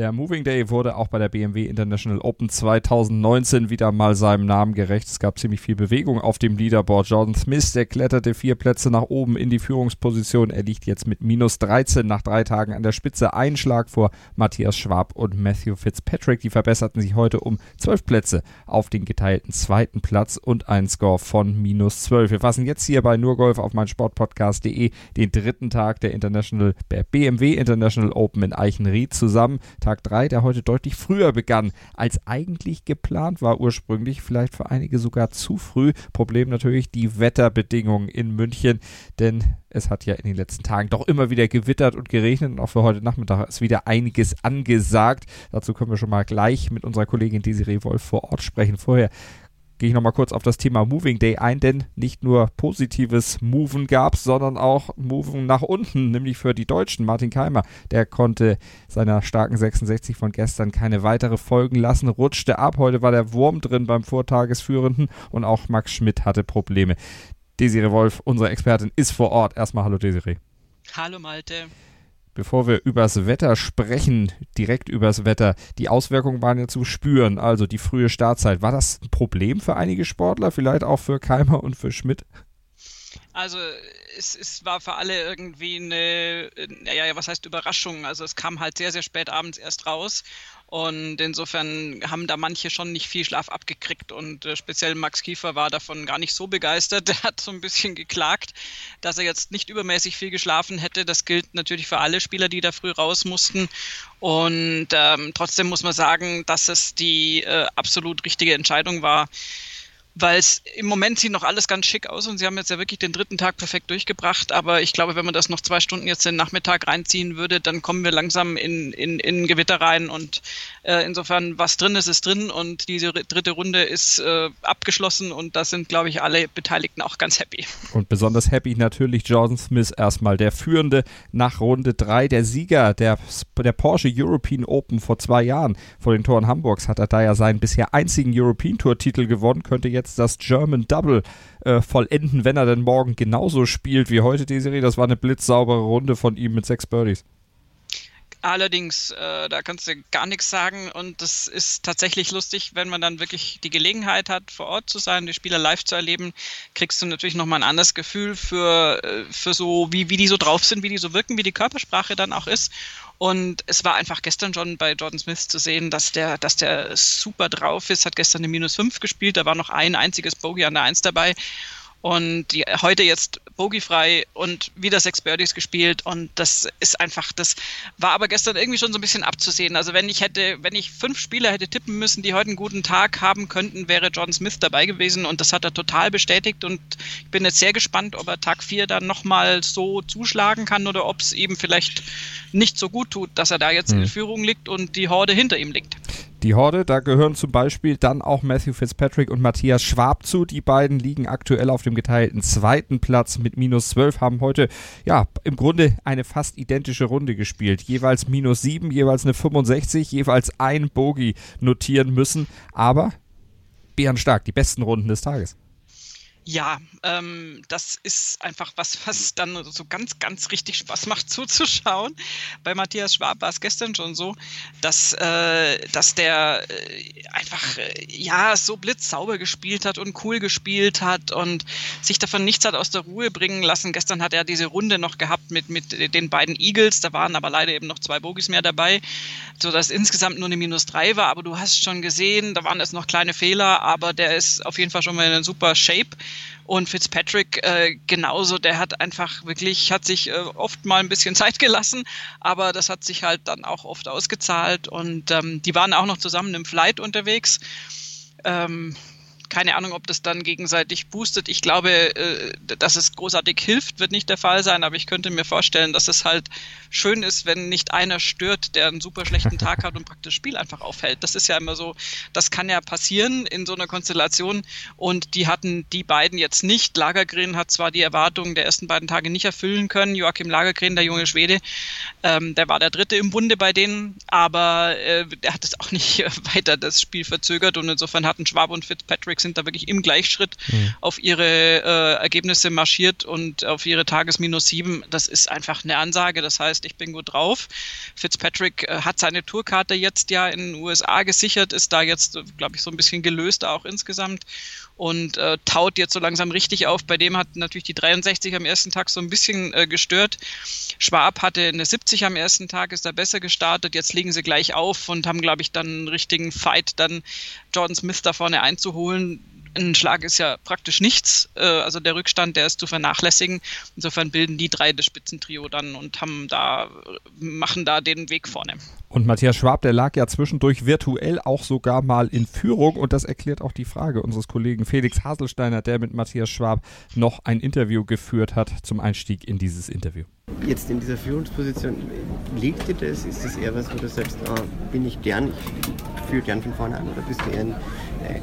der Moving Day wurde auch bei der BMW International Open 2019 wieder mal seinem Namen gerecht. Es gab ziemlich viel Bewegung auf dem Leaderboard. Jordan Smith, der kletterte vier Plätze nach oben in die Führungsposition. Er liegt jetzt mit minus 13 nach drei Tagen an der Spitze. Ein Schlag vor Matthias Schwab und Matthew Fitzpatrick. Die verbesserten sich heute um zwölf Plätze auf den geteilten zweiten Platz und einen Score von minus 12. Wir fassen jetzt hier bei Nurgolf auf mein Sportpodcast.de den dritten Tag der International, der BMW International Open in Eichenried zusammen. 3, der heute deutlich früher begann, als eigentlich geplant war ursprünglich, vielleicht für einige sogar zu früh. Problem natürlich die Wetterbedingungen in München, denn es hat ja in den letzten Tagen doch immer wieder gewittert und geregnet und auch für heute Nachmittag ist wieder einiges angesagt. Dazu können wir schon mal gleich mit unserer Kollegin Desiree Wolf vor Ort sprechen. Vorher gehe ich nochmal kurz auf das Thema Moving Day ein, denn nicht nur positives Moven gab es, sondern auch Moven nach unten, nämlich für die Deutschen. Martin Keimer, der konnte seiner starken 66 von gestern keine weitere Folgen lassen, rutschte ab. Heute war der Wurm drin beim Vortagesführenden und auch Max Schmidt hatte Probleme. Desiree Wolf, unsere Expertin, ist vor Ort. Erstmal hallo Desiree. Hallo Malte. Bevor wir übers Wetter sprechen, direkt übers Wetter, die Auswirkungen waren ja zu spüren, also die frühe Startzeit. War das ein Problem für einige Sportler, vielleicht auch für Keimer und für Schmidt? Also es, es war für alle irgendwie eine, naja, was heißt Überraschung. Also es kam halt sehr, sehr spät abends erst raus und insofern haben da manche schon nicht viel Schlaf abgekriegt. Und äh, speziell Max Kiefer war davon gar nicht so begeistert. Der hat so ein bisschen geklagt, dass er jetzt nicht übermäßig viel geschlafen hätte. Das gilt natürlich für alle Spieler, die da früh raus mussten. Und ähm, trotzdem muss man sagen, dass es die äh, absolut richtige Entscheidung war weil es im Moment sieht noch alles ganz schick aus und sie haben jetzt ja wirklich den dritten Tag perfekt durchgebracht. Aber ich glaube, wenn man das noch zwei Stunden jetzt den Nachmittag reinziehen würde, dann kommen wir langsam in, in, in Gewitter rein. Und äh, insofern, was drin ist, ist drin und diese dritte Runde ist äh, abgeschlossen und da sind, glaube ich, alle Beteiligten auch ganz happy. Und besonders happy natürlich Jordan Smith erstmal, der Führende nach Runde 3, der Sieger der, der Porsche European Open vor zwei Jahren vor den Toren Hamburgs hat er da ja seinen bisher einzigen European Tour Titel gewonnen, könnte jetzt jetzt das German Double äh, vollenden, wenn er denn morgen genauso spielt wie heute die Serie. Das war eine blitzsaubere Runde von ihm mit sechs Birdies. Allerdings, äh, da kannst du gar nichts sagen und das ist tatsächlich lustig, wenn man dann wirklich die Gelegenheit hat, vor Ort zu sein, die Spieler live zu erleben, kriegst du natürlich nochmal ein anderes Gefühl für, äh, für so, wie, wie die so drauf sind, wie die so wirken, wie die Körpersprache dann auch ist. Und es war einfach gestern schon bei Jordan Smith zu sehen, dass der, dass der super drauf ist, hat gestern eine Minus 5 gespielt, da war noch ein einziges Bogey an der 1 dabei und die, heute jetzt bogiefrei und wieder sechs Birdies gespielt und das ist einfach, das war aber gestern irgendwie schon so ein bisschen abzusehen. Also wenn ich hätte, wenn ich fünf Spieler hätte tippen müssen, die heute einen guten Tag haben könnten, wäre John Smith dabei gewesen und das hat er total bestätigt und ich bin jetzt sehr gespannt, ob er Tag vier dann nochmal so zuschlagen kann oder ob es eben vielleicht nicht so gut tut, dass er da jetzt hm. in Führung liegt und die Horde hinter ihm liegt. Die Horde, da gehören zum Beispiel dann auch Matthew Fitzpatrick und Matthias Schwab zu. Die beiden liegen aktuell auf dem geteilten zweiten Platz mit minus 12, haben heute ja im Grunde eine fast identische Runde gespielt. Jeweils minus 7, jeweils eine 65, jeweils ein Bogey notieren müssen. Aber bärenstark, die besten Runden des Tages. Ja, ähm, das ist einfach was, was dann so ganz, ganz richtig Spaß macht zuzuschauen. Bei Matthias Schwab war es gestern schon so, dass, äh, dass der äh, einfach äh, ja so blitzsauber gespielt hat und cool gespielt hat und sich davon nichts hat aus der Ruhe bringen lassen. Gestern hat er diese Runde noch gehabt mit, mit den beiden Eagles, da waren aber leider eben noch zwei Bogies mehr dabei, sodass insgesamt nur eine Minus drei war. Aber du hast schon gesehen, da waren jetzt noch kleine Fehler, aber der ist auf jeden Fall schon mal in super Shape. Und Fitzpatrick äh, genauso, der hat einfach wirklich, hat sich äh, oft mal ein bisschen Zeit gelassen, aber das hat sich halt dann auch oft ausgezahlt. Und ähm, die waren auch noch zusammen im Flight unterwegs. Ähm, keine Ahnung, ob das dann gegenseitig boostet. Ich glaube, äh, dass es großartig hilft, wird nicht der Fall sein, aber ich könnte mir vorstellen, dass es halt schön ist, wenn nicht einer stört, der einen super schlechten Tag hat und praktisch das Spiel einfach aufhält. Das ist ja immer so, das kann ja passieren in so einer Konstellation und die hatten die beiden jetzt nicht. Lagergren hat zwar die Erwartungen der ersten beiden Tage nicht erfüllen können, Joachim Lagergren, der junge Schwede, ähm, der war der Dritte im Bunde bei denen, aber äh, der hat es auch nicht weiter das Spiel verzögert und insofern hatten Schwab und Fitzpatrick sind da wirklich im Gleichschritt mhm. auf ihre äh, Ergebnisse marschiert und auf ihre Tagesminus sieben. Das ist einfach eine Ansage. Das heißt, ich bin gut drauf. Fitzpatrick äh, hat seine Tourkarte jetzt ja in den USA gesichert, ist da jetzt, glaube ich, so ein bisschen gelöst auch insgesamt und äh, taut jetzt so langsam richtig auf. Bei dem hat natürlich die 63 am ersten Tag so ein bisschen äh, gestört. Schwab hatte eine 70 am ersten Tag, ist da besser gestartet. Jetzt legen sie gleich auf und haben, glaube ich, dann einen richtigen Fight, dann Jordan Smith da vorne einzuholen ein Schlag ist ja praktisch nichts. Äh, also der Rückstand, der ist zu vernachlässigen. Insofern bilden die drei das Spitzentrio dann und haben da, machen da den Weg vorne. Und Matthias Schwab, der lag ja zwischendurch virtuell auch sogar mal in Führung und das erklärt auch die Frage unseres Kollegen Felix Haselsteiner, der mit Matthias Schwab noch ein Interview geführt hat zum Einstieg in dieses Interview. Jetzt in dieser Führungsposition, liegt dir das? Ist das eher was, wo du sagst, oh, bin ich gern, ich führe gern von vorne an oder bist du eher ein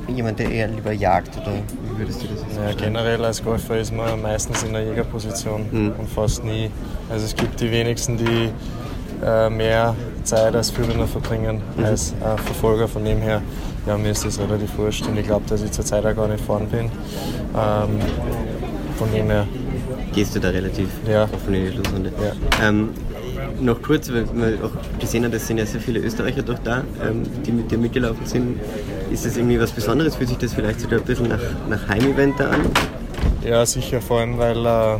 jemand, der eher lieber jagt oder wie würdest du das jetzt ja, Generell als Golfer ist man meistens in der Jägerposition mhm. und fast nie. Also es gibt die wenigsten, die äh, mehr Zeit als Führender verbringen mhm. als äh, Verfolger. Von dem her, ja, mir ist das relativ wurscht und ich glaube, dass ich zurzeit auch gar nicht vorn bin. Ähm, von dem her. Gehst du da relativ ja. offen in die Schlussrunde? Ja. Ähm, noch kurz, weil wir auch gesehen haben, es sind ja sehr viele Österreicher doch da, ähm, die mit dir mitgelaufen sind. Ist das irgendwie was Besonderes? Fühlt sich das vielleicht sogar ein bisschen nach, nach Heimevent da an? Ja, sicher, vor allem weil, äh,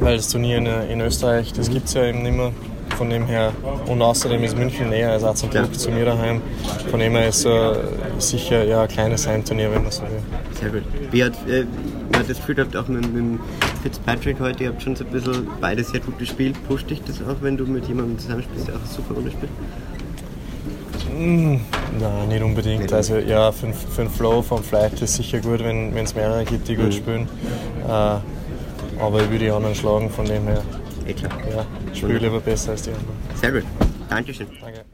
weil das Turnier in, in Österreich, das gibt es ja eben nicht mehr. Von dem her, und außerdem ist München näher als Azerburg ja. zu mir daheim. Von dem her ist äh, sicher ja, ein kleines Heimturnier, wenn man so will. Sehr gut. Wie hat, äh, man das Gefühl gehabt, auch mit, mit Fitzpatrick heute, ihr habt schon so ein bisschen beide sehr gut gespielt. Pusht dich das auch, wenn du mit jemandem zusammenspielst, der auch super Runde spielt? Mm, nein, nicht unbedingt. Also ja, für, für den Flow vom Flight ist sicher gut, wenn es mehrere gibt, die gut mhm. spielen. Äh, aber ich würde die anderen schlagen, von dem her. Eh klar. Ja, spiele lieber besser als die anderen. Sehr gut. Dankeschön. Danke.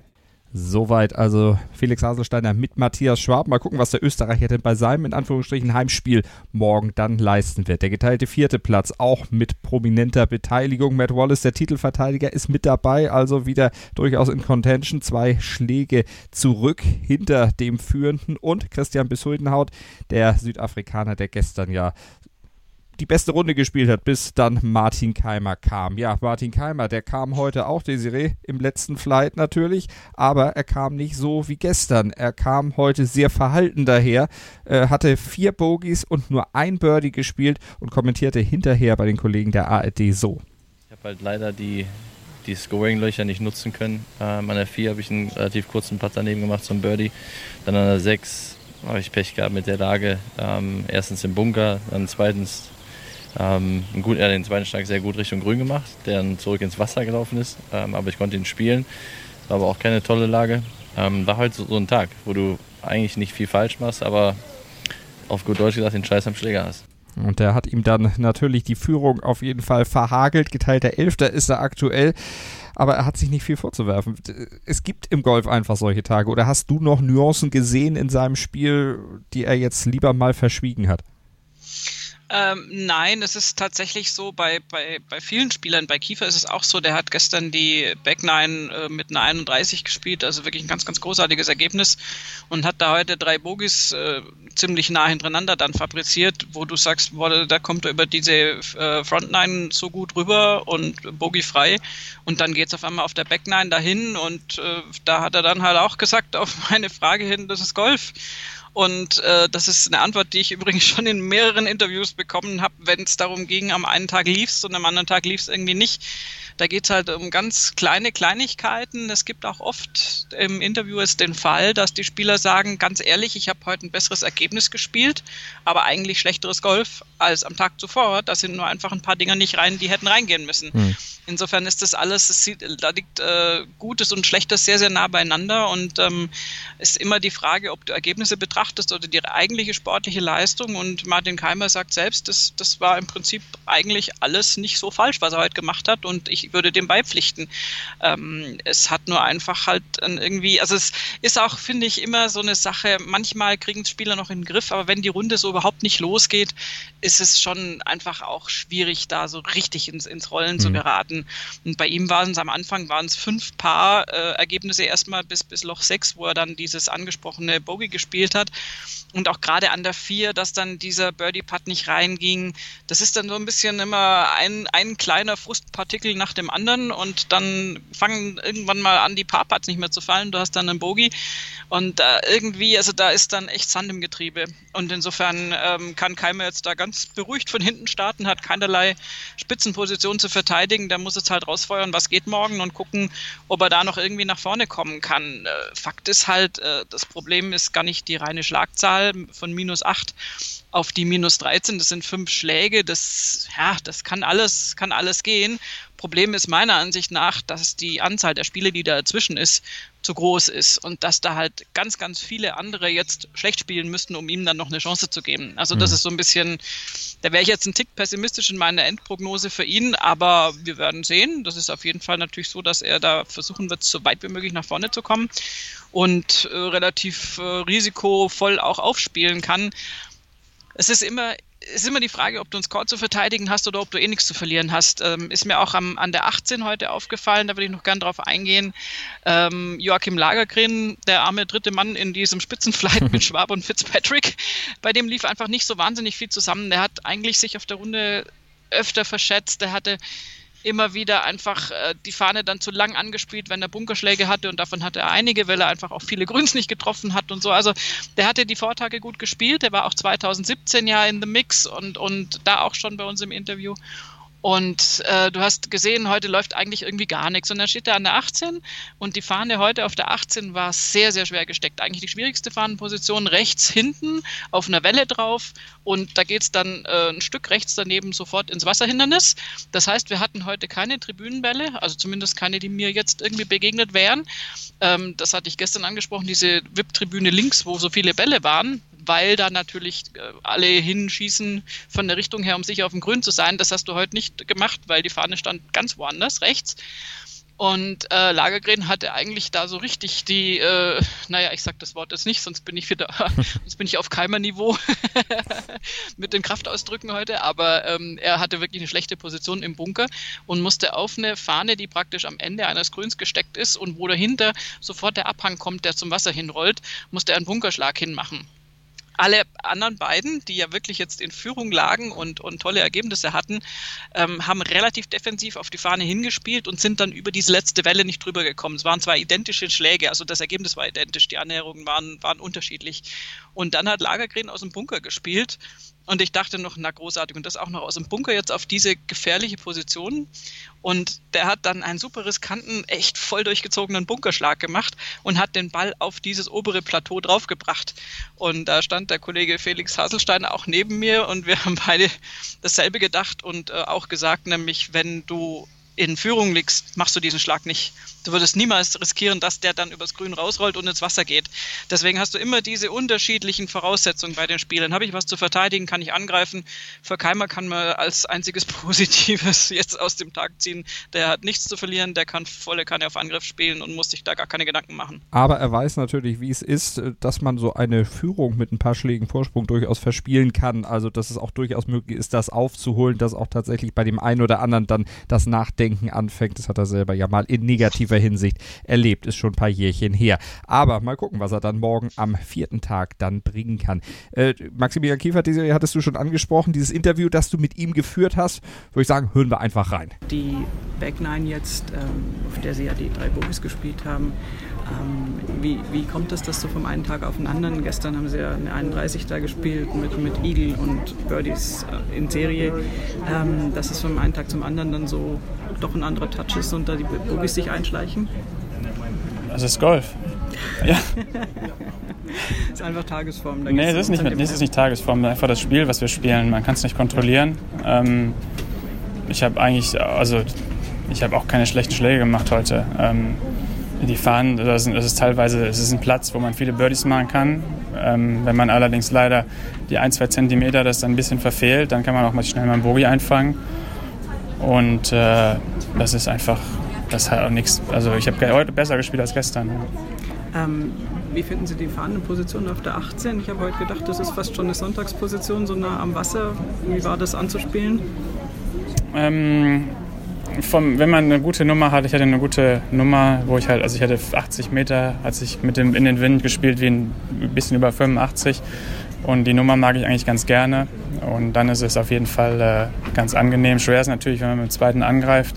Soweit also Felix Haselsteiner mit Matthias Schwab. Mal gucken, was der Österreicher denn bei seinem in Anführungsstrichen Heimspiel morgen dann leisten wird. Der geteilte vierte Platz auch mit prominenter Beteiligung. Matt Wallace, der Titelverteidiger, ist mit dabei, also wieder durchaus in Contention. Zwei Schläge zurück hinter dem Führenden und Christian Besuldenhaut, der Südafrikaner, der gestern ja die beste Runde gespielt hat, bis dann Martin Keimer kam. Ja, Martin Keimer, der kam heute auch, Desiree, im letzten Flight natürlich, aber er kam nicht so wie gestern. Er kam heute sehr verhalten daher, äh, hatte vier Bogies und nur ein Birdie gespielt und kommentierte hinterher bei den Kollegen der ARD so. Ich habe halt leider die, die Scoring-Löcher nicht nutzen können. Ähm, an der 4 habe ich einen relativ kurzen Putt daneben gemacht zum Birdie. Dann an der 6 habe ich Pech gehabt mit der Lage. Ähm, erstens im Bunker, dann zweitens ähm, gut, er hat den zweiten Schlag sehr gut Richtung Grün gemacht, der dann zurück ins Wasser gelaufen ist. Ähm, aber ich konnte ihn spielen. War aber auch keine tolle Lage. Ähm, war halt so, so, ein Tag, wo du eigentlich nicht viel falsch machst, aber auf gut Deutsch gesagt den Scheiß am Schläger hast. Und der hat ihm dann natürlich die Führung auf jeden Fall verhagelt. Geteilter Elfter ist er aktuell. Aber er hat sich nicht viel vorzuwerfen. Es gibt im Golf einfach solche Tage. Oder hast du noch Nuancen gesehen in seinem Spiel, die er jetzt lieber mal verschwiegen hat? Ähm, nein, es ist tatsächlich so, bei, bei, bei vielen Spielern, bei Kiefer ist es auch so, der hat gestern die Back Nine äh, mit einer 31 gespielt, also wirklich ein ganz, ganz großartiges Ergebnis und hat da heute drei Bogies äh, ziemlich nah hintereinander dann fabriziert, wo du sagst, boah, da kommt er über diese äh, Front Nine so gut rüber und Bogie frei und dann geht es auf einmal auf der Back Nine dahin und äh, da hat er dann halt auch gesagt auf meine Frage hin, das ist Golf. Und äh, das ist eine Antwort, die ich übrigens schon in mehreren Interviews bekommen habe, wenn es darum ging, am einen Tag liefst und am anderen Tag liefst irgendwie nicht Da geht es halt um ganz kleine Kleinigkeiten. Es gibt auch oft im Interview ist den Fall, dass die Spieler sagen, ganz ehrlich, ich habe heute ein besseres Ergebnis gespielt, aber eigentlich schlechteres Golf als am Tag zuvor. Da sind nur einfach ein paar Dinger nicht rein, die hätten reingehen müssen. Mhm. Insofern ist das alles, es sieht, da liegt äh, Gutes und Schlechtes sehr, sehr nah beieinander und ähm, ist immer die Frage, ob du Ergebnisse betrachtest oder die eigentliche sportliche Leistung. Und Martin Keimer sagt selbst, das, das war im Prinzip eigentlich alles nicht so falsch, was er heute gemacht hat und ich würde dem beipflichten. Ähm, es hat nur einfach halt irgendwie, also es ist auch, finde ich, immer so eine Sache, manchmal kriegen Spieler noch in den Griff, aber wenn die Runde so überhaupt nicht losgeht, ist es schon einfach auch schwierig, da so richtig ins, ins Rollen mhm. zu geraten. Und bei ihm waren es am Anfang waren es fünf Paar äh, Ergebnisse erstmal bis, bis Loch 6, wo er dann dieses angesprochene Bogey gespielt hat. Und auch gerade an der 4, dass dann dieser Birdie-Putt nicht reinging. Das ist dann so ein bisschen immer ein, ein kleiner Frustpartikel nach dem anderen und dann fangen irgendwann mal an, die Paar-Putts nicht mehr zu fallen. Du hast dann einen Bogey und äh, irgendwie, also da ist dann echt Sand im Getriebe. Und insofern ähm, kann Keimer jetzt da ganz beruhigt von hinten starten, hat keinerlei Spitzenposition zu verteidigen. Da muss es halt rausfeuern, was geht morgen und gucken, ob er da noch irgendwie nach vorne kommen kann. Äh, Fakt ist halt, äh, das Problem ist gar nicht die reine Schlagzahl von minus 8 auf die minus 13. Das sind fünf Schläge. Das, ja, das kann alles, kann alles gehen. Problem ist meiner Ansicht nach, dass die Anzahl der Spiele, die da dazwischen ist, zu groß ist und dass da halt ganz, ganz viele andere jetzt schlecht spielen müssten, um ihm dann noch eine Chance zu geben. Also das mhm. ist so ein bisschen, da wäre ich jetzt ein Tick pessimistisch in meiner Endprognose für ihn, aber wir werden sehen. Das ist auf jeden Fall natürlich so, dass er da versuchen wird, so weit wie möglich nach vorne zu kommen und äh, relativ äh, risikovoll auch aufspielen kann. Es ist immer ist immer die Frage, ob du einen Score zu verteidigen hast oder ob du eh nichts zu verlieren hast. Ähm, ist mir auch am, an der 18 heute aufgefallen, da würde ich noch gern drauf eingehen. Ähm, Joachim Lagergren, der arme dritte Mann in diesem Spitzenflight mit Schwab und Fitzpatrick, bei dem lief einfach nicht so wahnsinnig viel zusammen. Der hat eigentlich sich auf der Runde öfter verschätzt. Der hatte immer wieder einfach äh, die Fahne dann zu lang angespielt, wenn er Bunkerschläge hatte und davon hatte er einige, weil er einfach auch viele Grüns nicht getroffen hat und so. Also der hatte die Vortage gut gespielt, der war auch 2017 ja in the Mix und, und da auch schon bei uns im Interview. Und äh, du hast gesehen, heute läuft eigentlich irgendwie gar nichts. Und dann steht er an der 18 und die Fahne heute auf der 18 war sehr, sehr schwer gesteckt. Eigentlich die schwierigste Fahnenposition rechts hinten auf einer Welle drauf. Und da geht es dann äh, ein Stück rechts daneben sofort ins Wasserhindernis. Das heißt, wir hatten heute keine Tribünenbälle, also zumindest keine, die mir jetzt irgendwie begegnet wären. Ähm, das hatte ich gestern angesprochen, diese VIP-Tribüne links, wo so viele Bälle waren weil da natürlich äh, alle hinschießen von der Richtung her, um sicher auf dem Grün zu sein. Das hast du heute nicht gemacht, weil die Fahne stand ganz woanders, rechts. Und äh, Lagergren hatte eigentlich da so richtig die, äh, naja, ich sag das Wort jetzt nicht, sonst bin ich wieder, sonst bin ich auf Keimer-Niveau mit den Kraftausdrücken heute, aber ähm, er hatte wirklich eine schlechte Position im Bunker und musste auf eine Fahne, die praktisch am Ende eines Grüns gesteckt ist und wo dahinter sofort der Abhang kommt, der zum Wasser hinrollt, musste er einen Bunkerschlag hinmachen alle anderen beiden, die ja wirklich jetzt in Führung lagen und, und tolle Ergebnisse hatten, ähm, haben relativ defensiv auf die Fahne hingespielt und sind dann über diese letzte Welle nicht drüber gekommen. Es waren zwar identische Schläge, also das Ergebnis war identisch, die Annäherungen waren, waren unterschiedlich. Und dann hat Lagergren aus dem Bunker gespielt und ich dachte noch, na großartig, und das auch noch aus dem Bunker jetzt auf diese gefährliche Position. Und der hat dann einen super riskanten, echt voll durchgezogenen Bunkerschlag gemacht und hat den Ball auf dieses obere Plateau draufgebracht. Und da stand der Kollege Felix Haselstein auch neben mir. Und wir haben beide dasselbe gedacht und äh, auch gesagt, nämlich wenn du in Führung liegst, machst du diesen Schlag nicht. Du würdest niemals riskieren, dass der dann übers Grün rausrollt und ins Wasser geht. Deswegen hast du immer diese unterschiedlichen Voraussetzungen bei den Spielen. Habe ich was zu verteidigen, kann ich angreifen. Für Keimer kann man als einziges Positives jetzt aus dem Tag ziehen. Der hat nichts zu verlieren, der kann volle Kanne auf Angriff spielen und muss sich da gar keine Gedanken machen. Aber er weiß natürlich, wie es ist, dass man so eine Führung mit ein paar Schlägen Vorsprung durchaus verspielen kann. Also, dass es auch durchaus möglich ist, das aufzuholen, dass auch tatsächlich bei dem einen oder anderen dann das Nachdenken anfängt. Das hat er selber ja mal in negativer Hinsicht erlebt. Ist schon ein paar Jährchen her. Aber mal gucken, was er dann morgen am vierten Tag dann bringen kann. Äh, Maximilian Kiefer, diese hattest du schon angesprochen, dieses Interview, das du mit ihm geführt hast, würde ich sagen, hören wir einfach rein. Die Back Nine jetzt, ähm, auf der sie ja die drei Bogies gespielt haben, wie, wie kommt es, dass so vom einen Tag auf den anderen, gestern haben sie ja eine 31 da gespielt mit, mit Eagle und Birdies äh, in Serie, ähm, dass es vom einen Tag zum anderen dann so doch ein anderer Touch ist und da die Bogies sich einschleichen? Das ist Golf. Ja. ist einfach Tagesform. Da nee, das ist, nicht, das ist nicht Tagesform, einfach das Spiel, was wir spielen. Man kann es nicht kontrollieren. Ähm, ich habe eigentlich, also ich habe auch keine schlechten Schläge gemacht heute. Ähm, die fahren, das ist, teilweise, es ist ein Platz, wo man viele Birdies machen kann. Ähm, wenn man allerdings leider die ein, zwei Zentimeter das dann ein bisschen verfehlt, dann kann man auch mal schnell mal einen Bogie einfangen. Und äh, das ist einfach, das hat auch nichts. Also ich habe heute besser gespielt als gestern. Ähm, wie finden Sie die fahrende Position auf der 18? Ich habe heute gedacht, das ist fast schon eine Sonntagsposition, so nah am Wasser. Wie war das anzuspielen? Ähm, vom, wenn man eine gute Nummer hat, ich hatte eine gute Nummer, wo ich halt, also ich hatte 80 Meter, als ich mit dem in den Wind gespielt, wie ein bisschen über 85. Und die Nummer mag ich eigentlich ganz gerne. Und dann ist es auf jeden Fall äh, ganz angenehm. Schwer ist natürlich, wenn man mit dem zweiten angreift.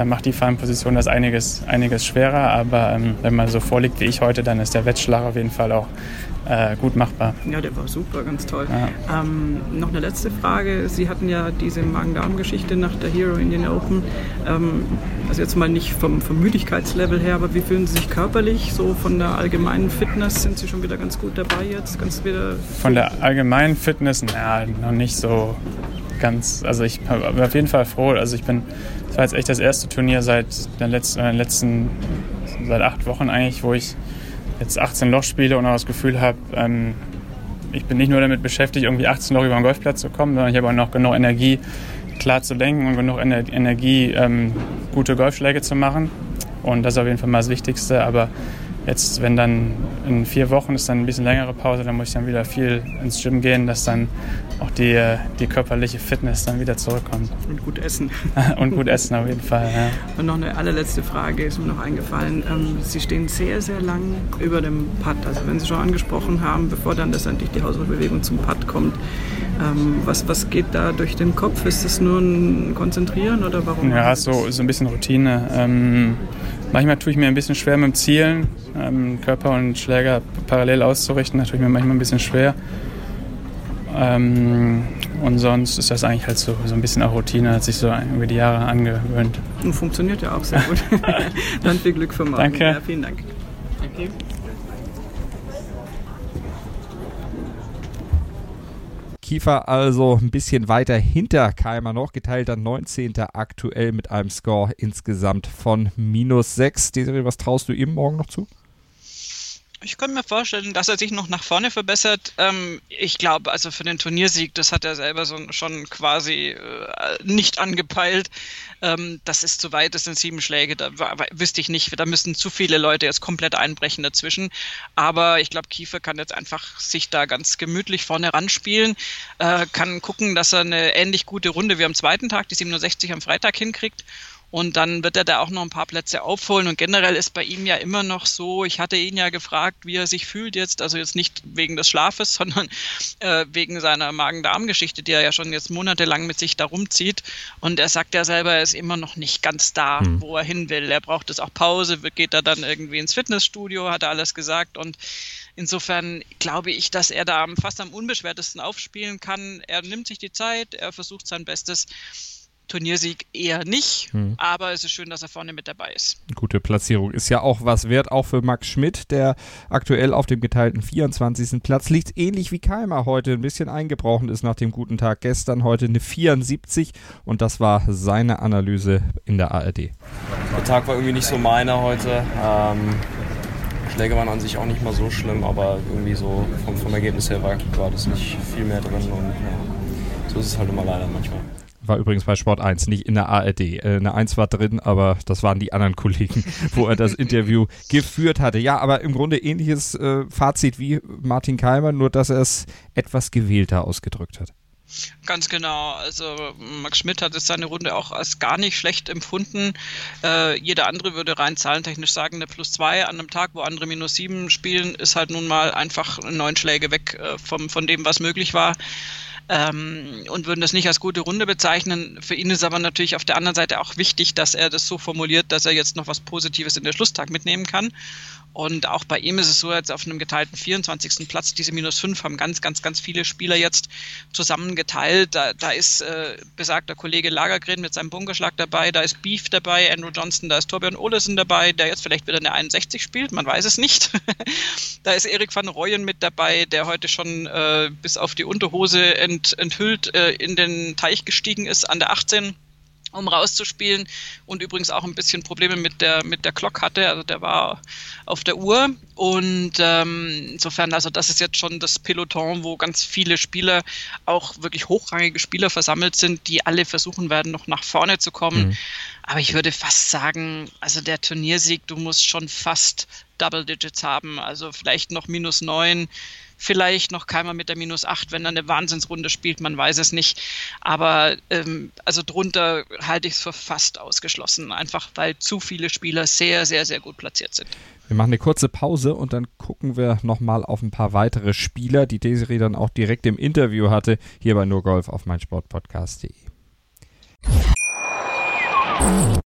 Dann macht die Fahrenposition das einiges, einiges schwerer. Aber ähm, wenn man so vorliegt wie ich heute, dann ist der Wettschlag auf jeden Fall auch äh, gut machbar. Ja, der war super, ganz toll. Ja. Ähm, noch eine letzte Frage. Sie hatten ja diese Magen-Darm-Geschichte nach der Hero Indian Open. Ähm, also jetzt mal nicht vom, vom Müdigkeitslevel her, aber wie fühlen Sie sich körperlich? So von der allgemeinen Fitness sind Sie schon wieder ganz gut dabei jetzt? Ganz wieder von der allgemeinen Fitness, naja, noch nicht so ganz. Also ich bin auf jeden Fall froh. Also ich bin, das war jetzt echt das erste Turnier seit den letzten, den letzten seit acht Wochen eigentlich, wo ich jetzt 18 Loch spiele und auch das Gefühl habe, ähm, ich bin nicht nur damit beschäftigt, irgendwie 18 Loch über den Golfplatz zu kommen, sondern ich habe auch noch genug Energie, klar zu denken und genug Ener Energie, ähm, gute Golfschläge zu machen. Und das ist auf jeden Fall mal das Wichtigste. Aber Jetzt, wenn dann in vier Wochen ist dann ein bisschen längere Pause, dann muss ich dann wieder viel ins Gym gehen, dass dann auch die, die körperliche Fitness dann wieder zurückkommt. Und gut essen. Und gut essen auf jeden Fall, ja. Und noch eine allerletzte Frage ist mir noch eingefallen. Ähm, Sie stehen sehr, sehr lang über dem Putt. Also wenn Sie schon angesprochen haben, bevor dann letztendlich die Hausbewegung zum Putt kommt, ähm, was, was geht da durch den Kopf? Ist das nur ein Konzentrieren oder warum? Ja, so, so ein bisschen Routine. Ähm, manchmal tue ich mir ein bisschen schwer mit dem Zielen ähm, Körper und Schläger parallel auszurichten, natürlich mir manchmal ein bisschen schwer. Ähm, und sonst ist das eigentlich halt so, so ein bisschen auch Routine, hat sich so über die Jahre angewöhnt. Und funktioniert ja auch sehr gut. Dann viel Glück für morgen. Danke. Ja, vielen Dank. Danke. Kiefer also ein bisschen weiter hinter Keimer noch, geteilter 19. aktuell mit einem Score insgesamt von minus 6. Desiree, was traust du ihm morgen noch zu? Ich könnte mir vorstellen, dass er sich noch nach vorne verbessert. Ähm, ich glaube, also für den Turniersieg, das hat er selber so, schon quasi äh, nicht angepeilt. Ähm, das ist zu weit, das sind sieben Schläge, da wüsste ich nicht, da müssen zu viele Leute jetzt komplett einbrechen dazwischen. Aber ich glaube, Kiefer kann jetzt einfach sich da ganz gemütlich vorne ranspielen, äh, kann gucken, dass er eine ähnlich gute Runde wie am zweiten Tag, die 67 am Freitag hinkriegt und dann wird er da auch noch ein paar Plätze aufholen. Und generell ist bei ihm ja immer noch so, ich hatte ihn ja gefragt, wie er sich fühlt jetzt, also jetzt nicht wegen des Schlafes, sondern äh, wegen seiner Magen-Darm-Geschichte, die er ja schon jetzt monatelang mit sich da rumzieht. Und er sagt ja selber, er ist immer noch nicht ganz da, mhm. wo er hin will. Er braucht es auch Pause, geht er dann irgendwie ins Fitnessstudio, hat er alles gesagt. Und Insofern glaube ich, dass er da fast am unbeschwertesten aufspielen kann. Er nimmt sich die Zeit, er versucht sein Bestes. Turniersieg eher nicht, hm. aber es ist schön, dass er vorne mit dabei ist. Gute Platzierung ist ja auch was wert, auch für Max Schmidt, der aktuell auf dem geteilten 24. Platz liegt, ähnlich wie Keimer heute ein bisschen eingebrochen ist nach dem guten Tag gestern, heute eine 74 und das war seine Analyse in der ARD. Der Tag war irgendwie nicht so meiner heute. Ähm, Schläge waren an sich auch nicht mal so schlimm, aber irgendwie so vom, vom Ergebnis her war, war das nicht viel mehr drin und ja, so ist es halt immer leider manchmal war übrigens bei Sport 1, nicht in der ARD. Äh, eine 1 war drin, aber das waren die anderen Kollegen, wo er das Interview geführt hatte. Ja, aber im Grunde ähnliches äh, Fazit wie Martin Keimer, nur dass er es etwas gewählter ausgedrückt hat. Ganz genau. Also Max Schmidt hat es seine Runde auch als gar nicht schlecht empfunden. Äh, jeder andere würde rein zahlentechnisch sagen, eine plus zwei an einem Tag, wo andere minus sieben spielen, ist halt nun mal einfach neun Schläge weg äh, vom, von dem, was möglich war. Ähm, und würden das nicht als gute Runde bezeichnen. Für ihn ist aber natürlich auf der anderen Seite auch wichtig, dass er das so formuliert, dass er jetzt noch was Positives in der Schlusstag mitnehmen kann. Und auch bei ihm ist es so, jetzt auf einem geteilten 24. Platz, diese minus 5 haben ganz, ganz, ganz viele Spieler jetzt zusammengeteilt. Da, da ist äh, besagter Kollege Lagergren mit seinem Bunkerschlag dabei, da ist Beef dabei, Andrew Johnson, da ist Torbjörn Olesen dabei, der jetzt vielleicht wieder eine 61 spielt, man weiß es nicht. da ist Erik van Rooyen mit dabei, der heute schon äh, bis auf die Unterhose ent, enthüllt äh, in den Teich gestiegen ist an der 18 um rauszuspielen und übrigens auch ein bisschen Probleme mit der mit der Glock hatte, also der war auf der Uhr und ähm, insofern also das ist jetzt schon das Peloton, wo ganz viele Spieler auch wirklich hochrangige Spieler versammelt sind, die alle versuchen werden noch nach vorne zu kommen. Mhm. Aber ich würde fast sagen, also der Turniersieg, du musst schon fast Double Digits haben, also vielleicht noch minus neun vielleicht noch keiner mit der minus 8, wenn er eine Wahnsinnsrunde spielt, man weiß es nicht. Aber ähm, also drunter halte ich es für fast ausgeschlossen, einfach weil zu viele Spieler sehr, sehr, sehr gut platziert sind. Wir machen eine kurze Pause und dann gucken wir nochmal auf ein paar weitere Spieler, die Desiree dann auch direkt im Interview hatte, hier bei Nur Golf auf meinsportpodcast.de.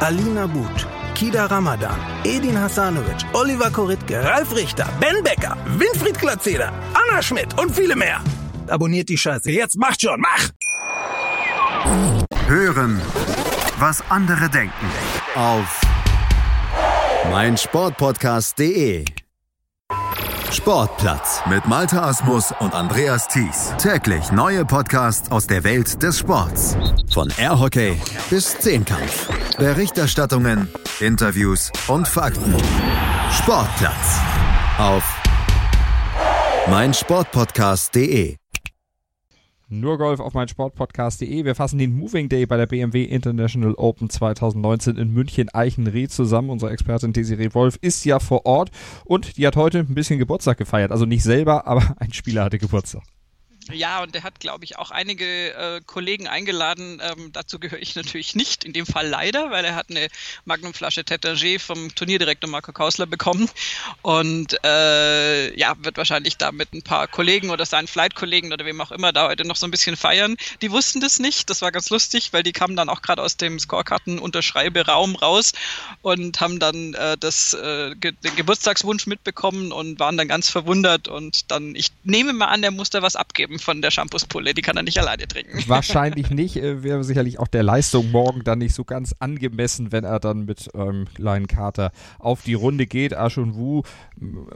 Alina But, Kida Ramadan, Edin Hasanovic, Oliver Koritke, Ralf Richter, Ben Becker, Winfried Glatzeder, Anna Schmidt und viele mehr. Abonniert die Scheiße. Jetzt macht schon, mach! Hören, was andere denken. Auf meinsportpodcast.de Sportplatz mit Malta Asmus und Andreas Thies. Täglich neue Podcasts aus der Welt des Sports. Von Airhockey bis Zehnkampf. Berichterstattungen, Interviews und Fakten. Sportplatz auf meinsportpodcast.de nur Golf auf mein Sportpodcast.de. Wir fassen den Moving Day bei der BMW International Open 2019 in München Eichenried zusammen. Unsere Expertin Desiree Wolf ist ja vor Ort und die hat heute ein bisschen Geburtstag gefeiert. Also nicht selber, aber ein Spieler hatte Geburtstag. Ja, und der hat, glaube ich, auch einige äh, Kollegen eingeladen. Ähm, dazu gehöre ich natürlich nicht, in dem Fall leider, weil er hat eine Magnumflasche Tetagé vom Turnierdirektor Marco Kausler bekommen und äh, ja, wird wahrscheinlich da mit ein paar Kollegen oder seinen Flight-Kollegen oder wem auch immer da heute noch so ein bisschen feiern. Die wussten das nicht, das war ganz lustig, weil die kamen dann auch gerade aus dem Scorekarten-Unterschreiberaum raus und haben dann äh, das, äh, ge den Geburtstagswunsch mitbekommen und waren dann ganz verwundert und dann, ich nehme mal an, der muss da was abgeben von der Shampoospulle. Die kann er nicht alleine trinken. Wahrscheinlich nicht. Äh, wäre sicherlich auch der Leistung morgen dann nicht so ganz angemessen, wenn er dann mit ähm, kleinen Kater auf die Runde geht. Ashun Wu,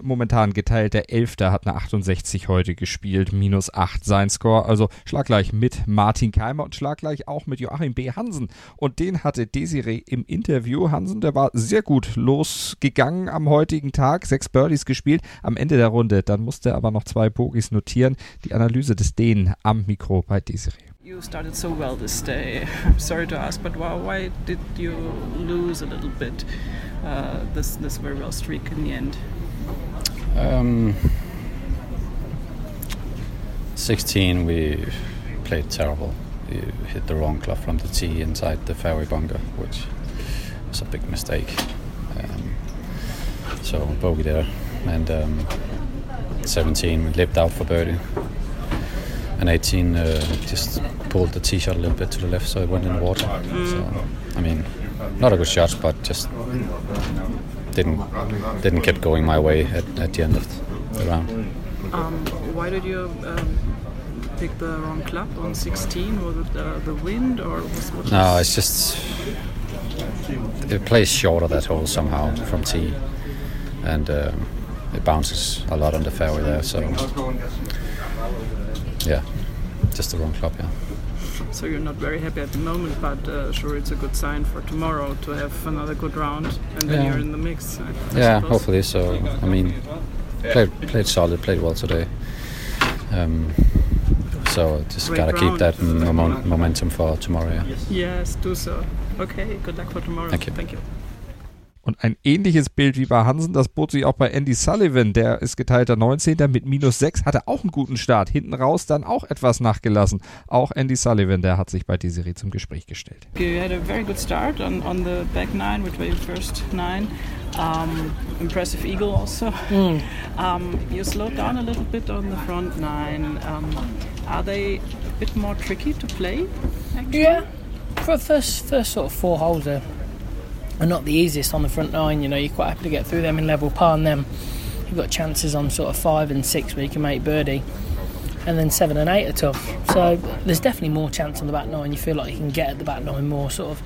momentan geteilter Elfter, hat eine 68 heute gespielt, minus 8 sein Score. Also schlaggleich mit Martin Keimer und schlaggleich auch mit Joachim B. Hansen. Und den hatte Desiree im Interview. Hansen, der war sehr gut losgegangen am heutigen Tag. Sechs Birdies gespielt am Ende der Runde. Dann musste er aber noch zwei Bogies notieren. Die Analyse des Dänen am Mikro bei Desiree. You started so well this day. I'm sorry to ask, but why, why did you lose a little bit uh, this this very well streak in the end? Um, 16, we played terrible. We hit the wrong club from the tee inside the fairway bunker, which was a big mistake. Um, so bogey there, and um, 17 we lived out for birdie and 18 uh, just pulled the tee shot a little bit to the left, so it went in the water. Mm. So, I mean, not a good shot, but just didn't didn't keep going my way at, at the end of the round. Um, why did you um, pick the wrong club on 16? Was it uh, the wind or was what? No, it's just it plays short of that hole somehow from tee, and um, it bounces a lot on the fairway there. So yeah, just the wrong club. Yeah. So you're not very happy at the moment, but uh, sure, it's a good sign for tomorrow to have another good round, and then Yeah. you're in the mix. I- I yeah, suppose. hopefully. So I mean, played played solid, played well today. Um, so just Great gotta keep that momen- momentum for tomorrow. Yeah. Yes, do so. Okay, good luck for tomorrow. Thank you. Thank you. Und ein ähnliches Bild wie bei Hansen, das bot sich auch bei Andy Sullivan. Der ist geteilter 19. mit minus 6, hatte auch einen guten Start. Hinten raus dann auch etwas nachgelassen. Auch Andy Sullivan, der hat sich bei dieser Serie zum Gespräch gestellt. You had a very good start on, on the back nine, which were your first nine. Um, impressive eagle also. Mm. Um, you slowed down a little bit on the front nine. Um, are they a bit more tricky to play? Actually? Yeah, for first first sort of four holes are, are not the easiest on the front nine. You know, you're quite happy to get through them in level par, and then you've got chances on sort of five and six where you can make birdie, and then seven and eight are tough. So there's definitely more chance on the back nine. You feel like you can get at the back nine more, sort of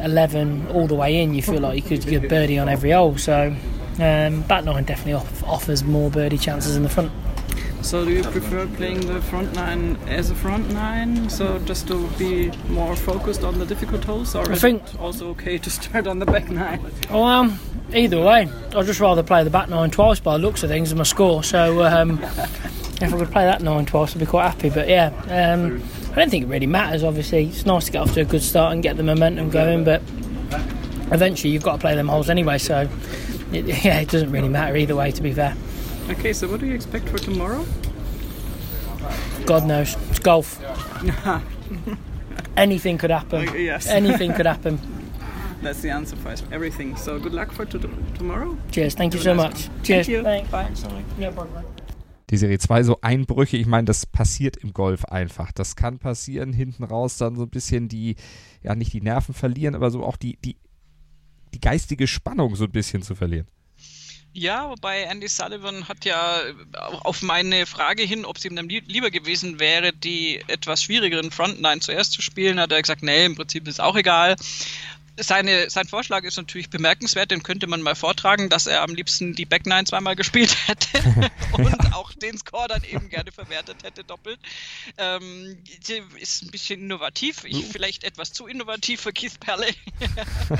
eleven all the way in. You feel like you could get birdie on every hole. So um, back nine definitely off, offers more birdie chances in the front. So do you prefer playing the front nine as a front nine, so just to be more focused on the difficult holes, or I is think- it also okay to start on the back nine? Oh, um, either way, I'd just rather play the back nine twice by the looks of things than my score. So um, if I could play that nine twice, I'd be quite happy. But yeah, um, I don't think it really matters. Obviously, it's nice to get off to a good start and get the momentum going, but eventually you've got to play them holes anyway. So it, yeah, it doesn't really matter either way. To be fair, Okay, so what do you expect for tomorrow? God knows, it's golf. Anything could happen. Uh, yes. Anything could happen. That's the answer for everything. So good luck for to tomorrow. Cheers. Thank you so much. one. Cheers. Thank you. Bye. Sorry. No problem. Die Serie 2 so Einbrüche, ich meine, das passiert im Golf einfach. Das kann passieren, hinten raus dann so ein bisschen die, ja nicht die Nerven verlieren, aber so auch die, die, die geistige Spannung so ein bisschen zu verlieren. Ja, wobei Andy Sullivan hat ja auf meine Frage hin, ob es ihm dann lieb- lieber gewesen wäre, die etwas schwierigeren Front Nine zuerst zu spielen, hat er gesagt, nee, im Prinzip ist auch egal. Seine, sein Vorschlag ist natürlich bemerkenswert, den könnte man mal vortragen, dass er am liebsten die Back Nine zweimal gespielt hätte und auch den Score dann eben gerne verwertet hätte, doppelt. Ähm, ist ein bisschen innovativ, ich vielleicht etwas zu innovativ für Keith Perley.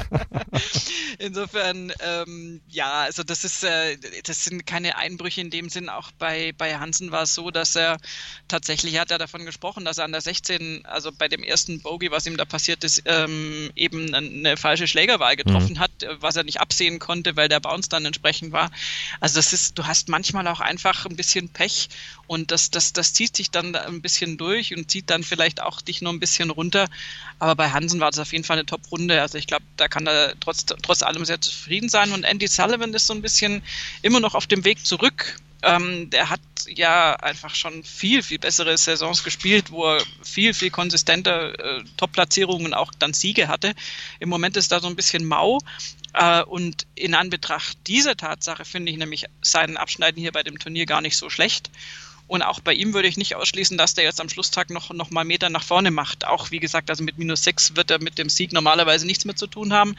Insofern, ähm, ja, also das ist, äh, das sind keine Einbrüche in dem Sinn. Auch bei, bei Hansen war es so, dass er tatsächlich hat er davon gesprochen, dass er an der 16, also bei dem ersten Bogey, was ihm da passiert ist, ähm, eben eine falsche Schlägerwahl getroffen Mhm. hat, äh, was er nicht absehen konnte, weil der Bounce dann entsprechend war. Also das ist, du hast manchmal auch einfach ein bisschen Pech und das, das, das zieht sich dann da ein bisschen durch und zieht dann vielleicht auch dich nur ein bisschen runter. Aber bei Hansen war das auf jeden Fall eine Top-Runde. Also ich glaube, da kann er trotz, trotz allem sehr zufrieden sein. Und Andy Sullivan ist so ein bisschen immer noch auf dem Weg zurück. Ähm, der hat ja einfach schon viel, viel bessere Saisons gespielt, wo er viel, viel konsistenter äh, Top-Platzierungen auch dann Siege hatte. Im Moment ist da so ein bisschen mau. Äh, und in Anbetracht dieser Tatsache finde ich nämlich sein Abschneiden hier bei dem Turnier gar nicht so schlecht. Und auch bei ihm würde ich nicht ausschließen, dass der jetzt am Schlusstag noch, noch mal Meter nach vorne macht. Auch wie gesagt, also mit minus sechs wird er mit dem Sieg normalerweise nichts mehr zu tun haben.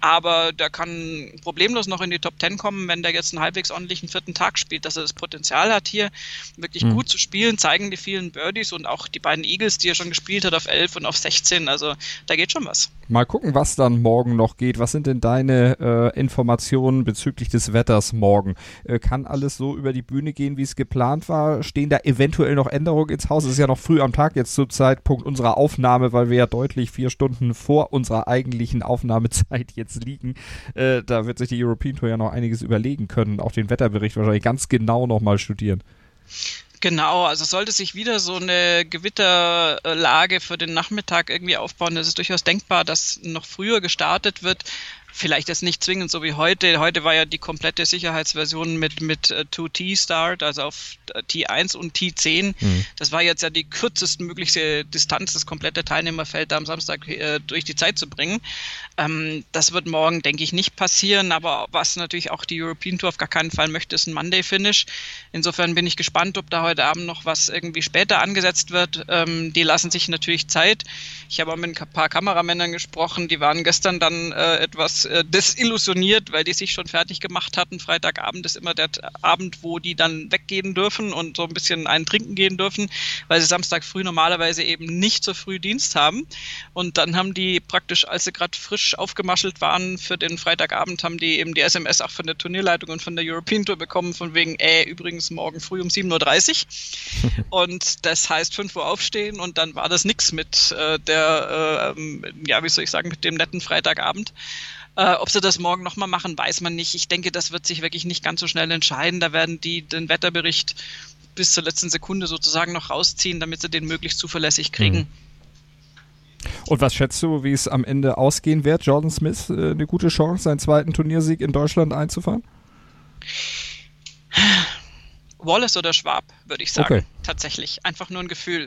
Aber der kann problemlos noch in die Top Ten kommen, wenn der jetzt einen halbwegs ordentlichen vierten Tag spielt. Dass er das Potenzial hat, hier wirklich Mhm. gut zu spielen, zeigen die vielen Birdies und auch die beiden Eagles, die er schon gespielt hat auf 11 und auf 16. Also da geht schon was. Mal gucken, was dann morgen noch geht. Was sind denn deine äh, Informationen bezüglich des Wetters morgen? Äh, kann alles so über die Bühne gehen, wie es geplant war? Stehen da eventuell noch Änderungen ins Haus? Es ist ja noch früh am Tag jetzt zum Zeitpunkt unserer Aufnahme, weil wir ja deutlich vier Stunden vor unserer eigentlichen Aufnahmezeit jetzt liegen. Äh, da wird sich die European Tour ja noch einiges überlegen können, auch den Wetterbericht wahrscheinlich ganz genau nochmal studieren. Genau, also sollte sich wieder so eine Gewitterlage für den Nachmittag irgendwie aufbauen, ist es durchaus denkbar, dass noch früher gestartet wird. Vielleicht jetzt nicht zwingend so wie heute. Heute war ja die komplette Sicherheitsversion mit, mit äh, 2T-Start, also auf äh, T1 und T10. Mhm. Das war jetzt ja die kürzestmögliche Distanz, das komplette Teilnehmerfeld da am Samstag äh, durch die Zeit zu bringen. Ähm, das wird morgen, denke ich, nicht passieren, aber was natürlich auch die European Tour auf gar keinen Fall möchte, ist ein Monday-Finish. Insofern bin ich gespannt, ob da heute Abend noch was irgendwie später angesetzt wird. Ähm, die lassen sich natürlich Zeit. Ich habe auch mit ein paar Kameramännern gesprochen, die waren gestern dann äh, etwas äh, desillusioniert, weil die sich schon fertig gemacht hatten. Freitagabend ist immer der Abend, wo die dann weggehen dürfen und so ein bisschen einen trinken gehen dürfen, weil sie Samstag früh normalerweise eben nicht so früh Dienst haben. Und dann haben die praktisch, als sie gerade frisch aufgemaschelt waren für den Freitagabend, haben die eben die SMS auch von der Turnierleitung und von der European Tour bekommen, von wegen, äh, übrigens morgen früh um 7.30 Uhr. und das heißt 5 Uhr aufstehen und dann war das nix mit äh, der, äh, ja, wie soll ich sagen, mit dem netten Freitagabend. Äh, ob sie das morgen nochmal machen, weiß man nicht. Ich denke, das wird sich wirklich nicht ganz so schnell entscheiden. Da werden die den Wetterbericht bis zur letzten Sekunde sozusagen noch rausziehen, damit sie den möglichst zuverlässig kriegen. Mhm. Und was schätzt du, wie es am Ende ausgehen wird? Jordan Smith äh, eine gute Chance, seinen zweiten Turniersieg in Deutschland einzufahren? Wallace oder Schwab, würde ich sagen. Okay. Tatsächlich. Einfach nur ein Gefühl.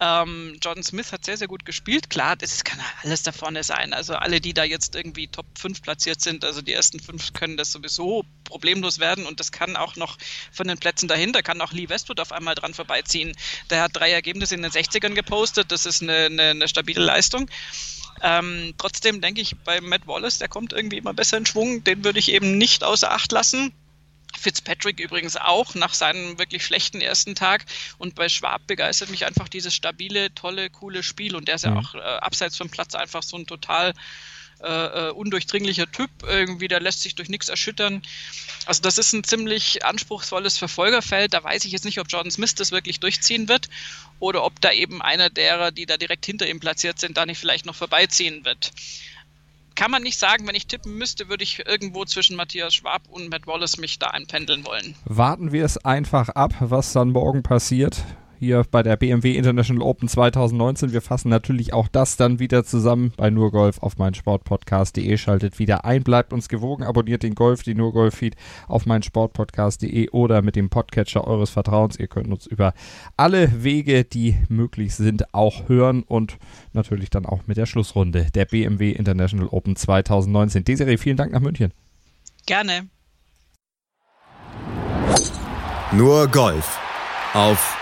Ähm, Jordan Smith hat sehr, sehr gut gespielt. Klar, das kann alles da vorne sein. Also alle, die da jetzt irgendwie Top 5 platziert sind, also die ersten fünf können das sowieso problemlos werden und das kann auch noch von den Plätzen dahinter, kann auch Lee Westwood auf einmal dran vorbeiziehen. Der hat drei Ergebnisse in den 60ern gepostet. Das ist eine, eine, eine stabile Leistung. Ähm, trotzdem denke ich bei Matt Wallace, der kommt irgendwie immer besser in Schwung. Den würde ich eben nicht außer Acht lassen. Fitzpatrick übrigens auch nach seinem wirklich schlechten ersten Tag. Und bei Schwab begeistert mich einfach dieses stabile, tolle, coole Spiel. Und der ist ja, ja mhm. auch äh, abseits vom Platz einfach so ein total äh, äh, undurchdringlicher Typ. Irgendwie, der lässt sich durch nichts erschüttern. Also das ist ein ziemlich anspruchsvolles Verfolgerfeld. Da weiß ich jetzt nicht, ob Jordan Smith das wirklich durchziehen wird oder ob da eben einer derer, die da direkt hinter ihm platziert sind, da nicht vielleicht noch vorbeiziehen wird kann man nicht sagen, wenn ich tippen müsste, würde ich irgendwo zwischen Matthias Schwab und Matt Wallace mich da einpendeln wollen. Warten wir es einfach ab, was dann morgen passiert hier bei der BMW International Open 2019. Wir fassen natürlich auch das dann wieder zusammen bei Nurgolf auf meinsportpodcast.de. Schaltet wieder ein, bleibt uns gewogen, abonniert den Golf, die Nurgolf-Feed auf meinsportpodcast.de oder mit dem Podcatcher eures Vertrauens. Ihr könnt uns über alle Wege, die möglich sind, auch hören und natürlich dann auch mit der Schlussrunde der BMW International Open 2019. Desiree, vielen Dank nach München. Gerne. Nur Golf auf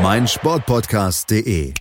meinsportpodcast.de